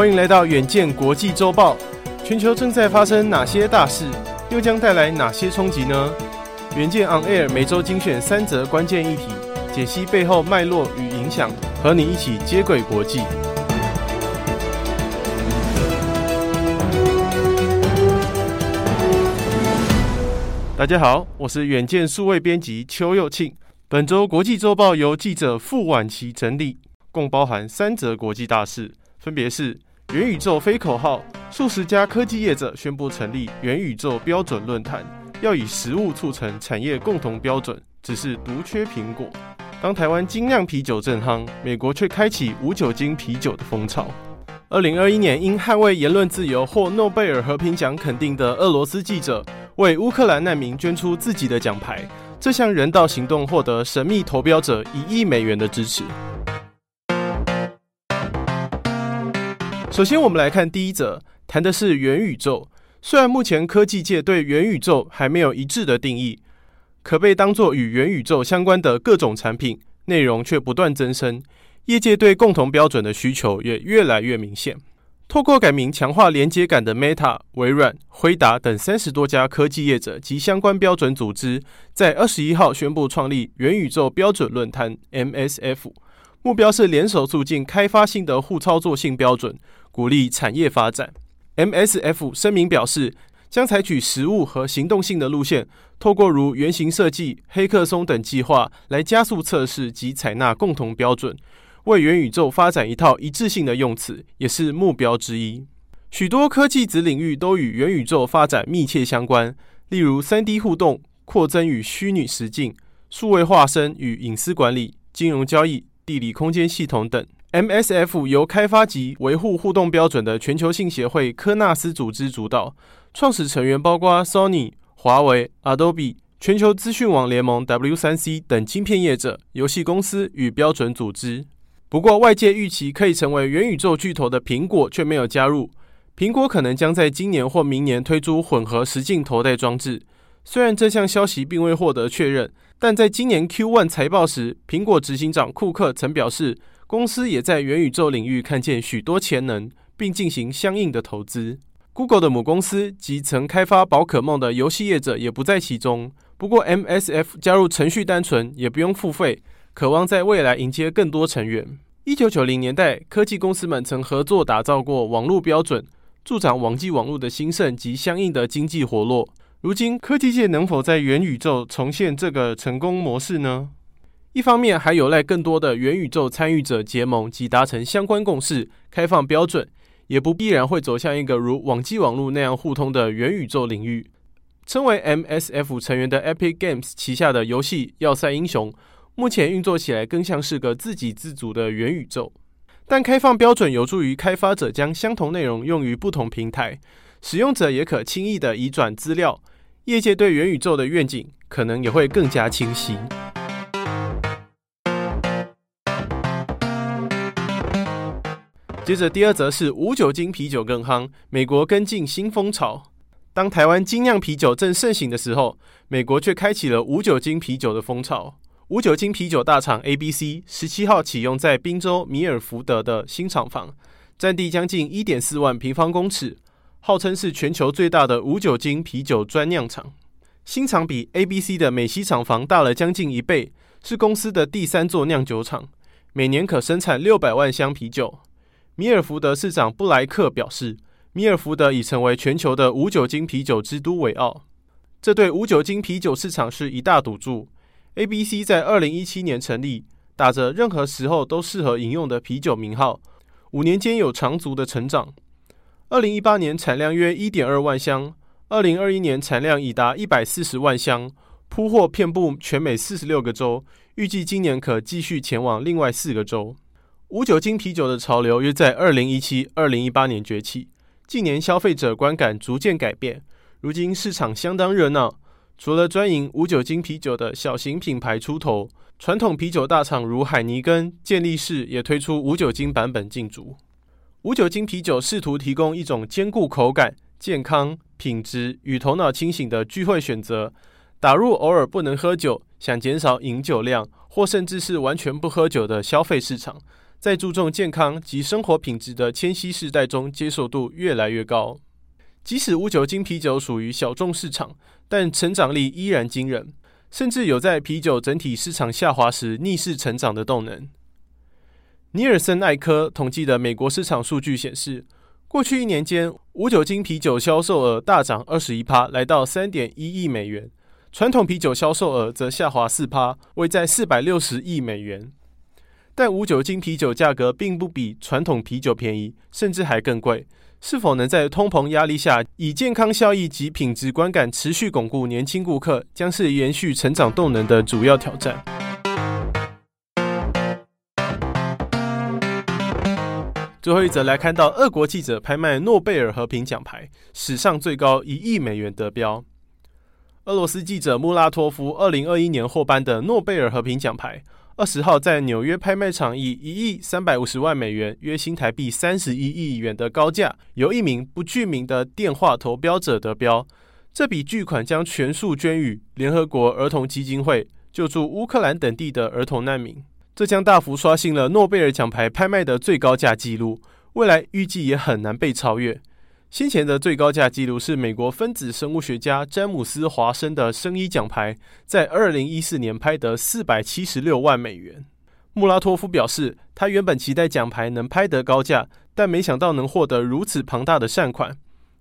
欢迎来到远见国际周报。全球正在发生哪些大事，又将带来哪些冲击呢？远见 On Air 每周精选三则关键议题，解析背后脉络与影响，和你一起接轨国际。大家好，我是远见数位编辑邱又庆。本周国际周报由记者傅婉琪整理，共包含三则国际大事，分别是。元宇宙非口号，数十家科技业者宣布成立元宇宙标准论坛，要以实务促成产业共同标准，只是独缺苹果。当台湾精酿啤酒正夯，美国却开启无酒精啤酒的风潮。二零二一年因捍卫言论自由获诺贝尔和平奖肯定的俄罗斯记者，为乌克兰难民捐出自己的奖牌，这项人道行动获得神秘投标者一亿美元的支持。首先，我们来看第一则，谈的是元宇宙。虽然目前科技界对元宇宙还没有一致的定义，可被当作与元宇宙相关的各种产品内容却不断增生，业界对共同标准的需求也越来越明显。透过改名强化连接感的 Meta、微软、辉达等三十多家科技业者及相关标准组织，在二十一号宣布创立元宇宙标准论坛 （MSF），目标是联手促进开发新的互操作性标准。鼓励产业发展。MSF 声明表示，将采取实物和行动性的路线，透过如原型设计、黑客松等计划来加速测试及采纳共同标准，为元宇宙发展一套一致性的用词，也是目标之一。许多科技子领域都与元宇宙发展密切相关，例如 3D 互动、扩增与虚拟实境、数位化身与隐私管理、金融交易、地理空间系统等。MSF 由开发及维护互动标准的全球性协会科纳斯组织主导，创始成员包括 Sony、华为、Adobe、全球资讯网联盟 W3C 等晶片业者、游戏公司与标准组织。不过，外界预期可以成为元宇宙巨头的苹果却没有加入。苹果可能将在今年或明年推出混合实境头戴装置。虽然这项消息并未获得确认，但在今年 Q1 财报时，苹果执行长库克曾表示。公司也在元宇宙领域看见许多潜能，并进行相应的投资。Google 的母公司及曾开发宝可梦的游戏业者也不在其中。不过，MSF 加入程序单纯，也不用付费，渴望在未来迎接更多成员。一九九零年代，科技公司们曾合作打造过网络标准，助长网际网络的兴盛及相应的经济活络。如今，科技界能否在元宇宙重现这个成功模式呢？一方面还有赖更多的元宇宙参与者结盟及达成相关共识，开放标准，也不必然会走向一个如网际网络那样互通的元宇宙领域。称为 MSF 成员的 Epic Games 旗下的游戏《要塞英雄》，目前运作起来更像是个自给自足的元宇宙。但开放标准有助于开发者将相同内容用于不同平台，使用者也可轻易地移转资料，业界对元宇宙的愿景可能也会更加清晰。接着第二则是无酒精啤酒更夯，美国跟进新风潮。当台湾精酿啤酒正盛行的时候，美国却开启了无酒精啤酒的风潮。无酒精啤酒大厂 ABC 十七号启用在宾州米尔福德的新厂房，占地将近一点四万平方公尺，号称是全球最大的无酒精啤酒专酿厂。新厂比 ABC 的美西厂房大了将近一倍，是公司的第三座酿酒厂，每年可生产六百万箱啤酒。米尔福德市长布莱克表示，米尔福德已成为全球的无酒精啤酒之都为傲。这对无酒精啤酒市场是一大赌注。ABC 在二零一七年成立，打着任何时候都适合饮用的啤酒名号，五年间有长足的成长。二零一八年产量约一点二万箱，二零二一年产量已达一百四十万箱，铺货遍布全美四十六个州，预计今年可继续前往另外四个州。无酒精啤酒的潮流约在二零一七、二零一八年崛起，近年消费者观感逐渐改变，如今市场相当热闹。除了专营无酒精啤酒的小型品牌出头，传统啤酒大厂如海尼根、健力士也推出无酒精版本进驻。无酒精啤酒试图提供一种兼顾口感、健康、品质与头脑清醒的聚会选择，打入偶尔不能喝酒、想减少饮酒量，或甚至是完全不喝酒的消费市场，在注重健康及生活品质的千禧世代中接受度越来越高。即使无酒精啤酒属于小众市场，但成长力依然惊人，甚至有在啤酒整体市场下滑时逆势成长的动能。尼尔森艾科统计的美国市场数据显示，过去一年间，无酒精啤酒销售额大涨二十一趴，来到三点一亿美元；传统啤酒销售额则下滑四趴，位在四百六十亿美元。但无酒精啤酒价格并不比传统啤酒便宜，甚至还更贵。是否能在通膨压力下，以健康效益及品质观感持续巩固年轻顾客，将是延续成长动能的主要挑战。最后一则来看到，俄国记者拍卖诺贝尔和平奖牌，史上最高一亿美元得标。俄罗斯记者穆拉托夫二零二一年获颁的诺贝尔和平奖牌。二十号在纽约拍卖场以一亿三百五十万美元（约新台币三十一亿元）的高价，由一名不具名的电话投标者得标。这笔巨款将全数捐予联合国儿童基金会，救助乌克兰等地的儿童难民。这将大幅刷新了诺贝尔奖牌拍卖的最高价纪录，未来预计也很难被超越。先前的最高价纪录是美国分子生物学家詹姆斯·华生的生医奖牌，在二零一四年拍得四百七十六万美元。穆拉托夫表示，他原本期待奖牌能拍得高价，但没想到能获得如此庞大的善款。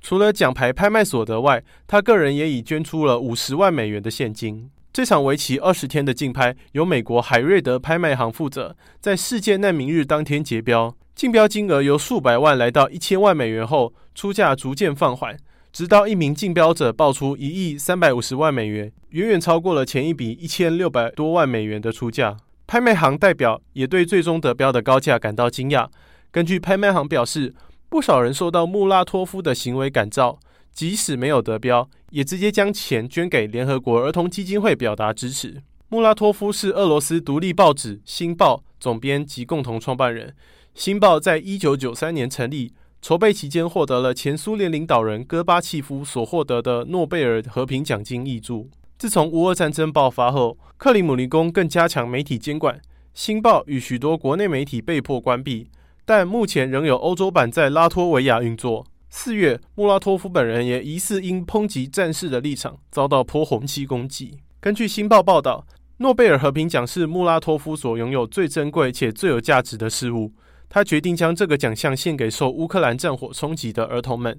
除了奖牌拍卖所得外，他个人也已捐出了五十万美元的现金。这场为期二十天的竞拍，由美国海瑞德拍卖行负责，在世界难民日当天结标。竞标金额由数百万来到一千万美元后，出价逐渐放缓，直到一名竞标者报出一亿三百五十万美元，远远超过了前一笔一千六百多万美元的出价。拍卖行代表也对最终得标的高价感到惊讶。根据拍卖行表示，不少人受到穆拉托夫的行为感召，即使没有得标，也直接将钱捐给联合国儿童基金会表达支持。穆拉托夫是俄罗斯独立报纸《新报》总编及共同创办人。新报在一九九三年成立，筹备期间获得了前苏联领导人戈巴契夫所获得的诺贝尔和平奖金译著。自从乌俄战争爆发后，克里姆林宫更加强媒体监管，新报与许多国内媒体被迫关闭，但目前仍有欧洲版在拉脱维亚运作。四月，穆拉托夫本人也疑似因抨击战事的立场遭到泼红漆攻击。根据新报报道，诺贝尔和平奖是穆拉托夫所拥有最珍贵且最有价值的事物。他决定将这个奖项献给受乌克兰战火冲击的儿童们。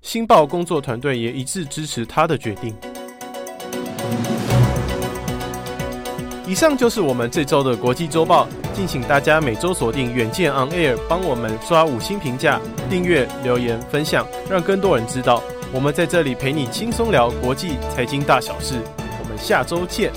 新报工作团队也一致支持他的决定。以上就是我们这周的国际周报，敬请大家每周锁定远见 On Air，帮我们刷五星评价、订阅、留言、分享，让更多人知道我们在这里陪你轻松聊国际财经大小事。我们下周见。